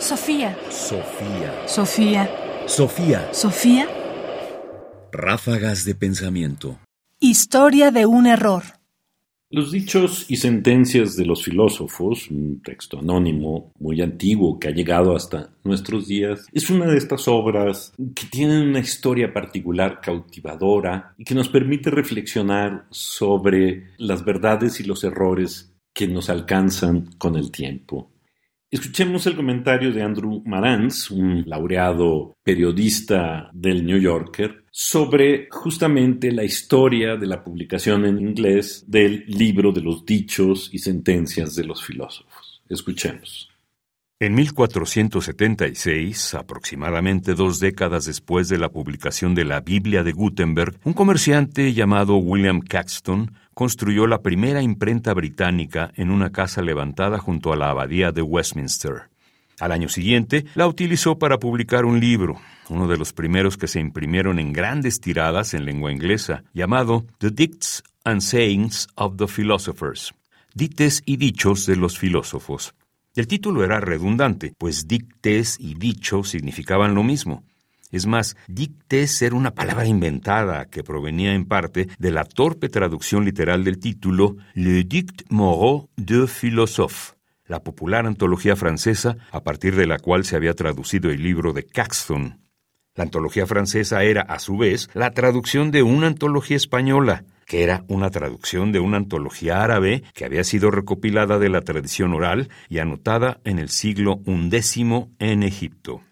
Sofía. Sofía. Sofía. Sofía. Sofía. Ráfagas de pensamiento. Historia de un error. Los dichos y sentencias de los filósofos, un texto anónimo muy antiguo que ha llegado hasta nuestros días, es una de estas obras que tienen una historia particular cautivadora y que nos permite reflexionar sobre las verdades y los errores que nos alcanzan con el tiempo. Escuchemos el comentario de Andrew Marantz, un laureado periodista del New Yorker, sobre justamente la historia de la publicación en inglés del libro de los dichos y sentencias de los filósofos. Escuchemos. En 1476, aproximadamente dos décadas después de la publicación de la Biblia de Gutenberg, un comerciante llamado William Caxton construyó la primera imprenta británica en una casa levantada junto a la abadía de Westminster. Al año siguiente, la utilizó para publicar un libro, uno de los primeros que se imprimieron en grandes tiradas en lengua inglesa, llamado The Dicts and Sayings of the Philosophers, Dites y Dichos de los Filósofos. El título era redundante, pues dictes y dicho significaban lo mismo. Es más, dictes era una palabra inventada que provenía en parte de la torpe traducción literal del título Le Dict Moreau de Philosophe, la popular antología francesa a partir de la cual se había traducido el libro de Caxton. La antología francesa era, a su vez, la traducción de una antología española, que era una traducción de una antología árabe que había sido recopilada de la tradición oral y anotada en el siglo XI en Egipto.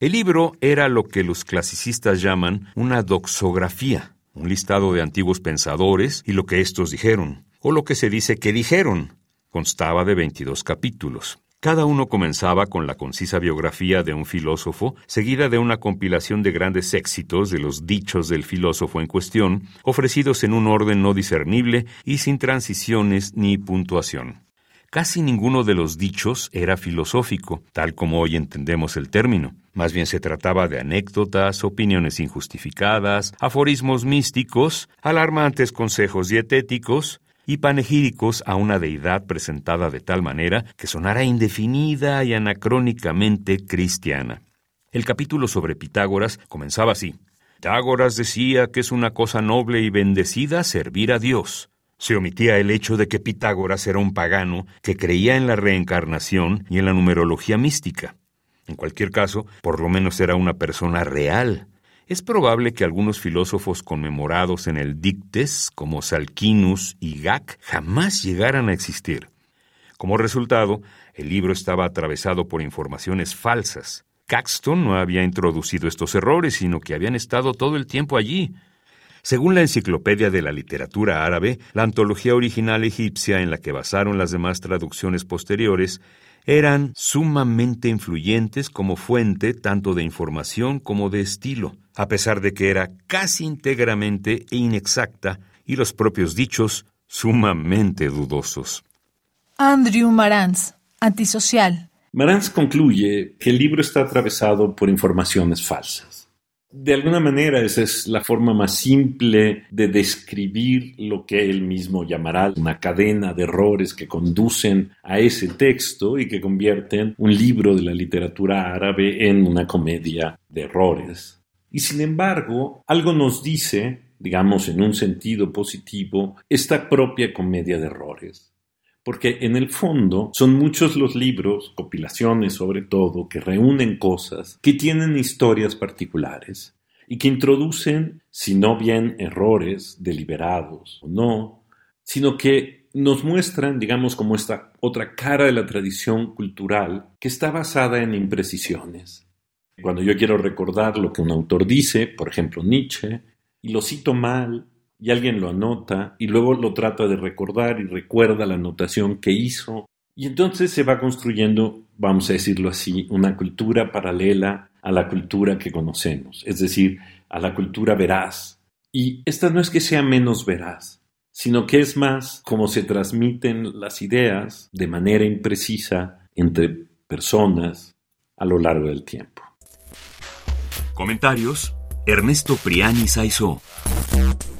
El libro era lo que los clasicistas llaman una doxografía, un listado de antiguos pensadores y lo que éstos dijeron, o lo que se dice que dijeron. Constaba de 22 capítulos. Cada uno comenzaba con la concisa biografía de un filósofo, seguida de una compilación de grandes éxitos de los dichos del filósofo en cuestión, ofrecidos en un orden no discernible y sin transiciones ni puntuación. Casi ninguno de los dichos era filosófico, tal como hoy entendemos el término. Más bien se trataba de anécdotas, opiniones injustificadas, aforismos místicos, alarmantes consejos dietéticos, y panegíricos a una deidad presentada de tal manera que sonara indefinida y anacrónicamente cristiana. El capítulo sobre Pitágoras comenzaba así. Pitágoras decía que es una cosa noble y bendecida servir a Dios. Se omitía el hecho de que Pitágoras era un pagano que creía en la reencarnación y en la numerología mística. En cualquier caso, por lo menos era una persona real, es probable que algunos filósofos conmemorados en el Dictes, como Salquinus y Gac, jamás llegaran a existir. Como resultado, el libro estaba atravesado por informaciones falsas. Caxton no había introducido estos errores, sino que habían estado todo el tiempo allí. Según la Enciclopedia de la Literatura Árabe, la antología original egipcia en la que basaron las demás traducciones posteriores, eran sumamente influyentes como fuente tanto de información como de estilo, a pesar de que era casi íntegramente inexacta y los propios dichos sumamente dudosos. Andrew Marantz, antisocial. Marantz concluye que el libro está atravesado por informaciones falsas. De alguna manera esa es la forma más simple de describir lo que él mismo llamará una cadena de errores que conducen a ese texto y que convierten un libro de la literatura árabe en una comedia de errores. Y sin embargo, algo nos dice, digamos en un sentido positivo, esta propia comedia de errores porque en el fondo son muchos los libros, compilaciones sobre todo, que reúnen cosas que tienen historias particulares y que introducen, si no bien errores deliberados o no, sino que nos muestran, digamos, como esta otra cara de la tradición cultural que está basada en imprecisiones. Cuando yo quiero recordar lo que un autor dice, por ejemplo Nietzsche, y lo cito mal, y alguien lo anota y luego lo trata de recordar y recuerda la anotación que hizo. Y entonces se va construyendo, vamos a decirlo así, una cultura paralela a la cultura que conocemos, es decir, a la cultura veraz. Y esta no es que sea menos veraz, sino que es más como se transmiten las ideas de manera imprecisa entre personas a lo largo del tiempo. Comentarios: Ernesto Priani Saizó.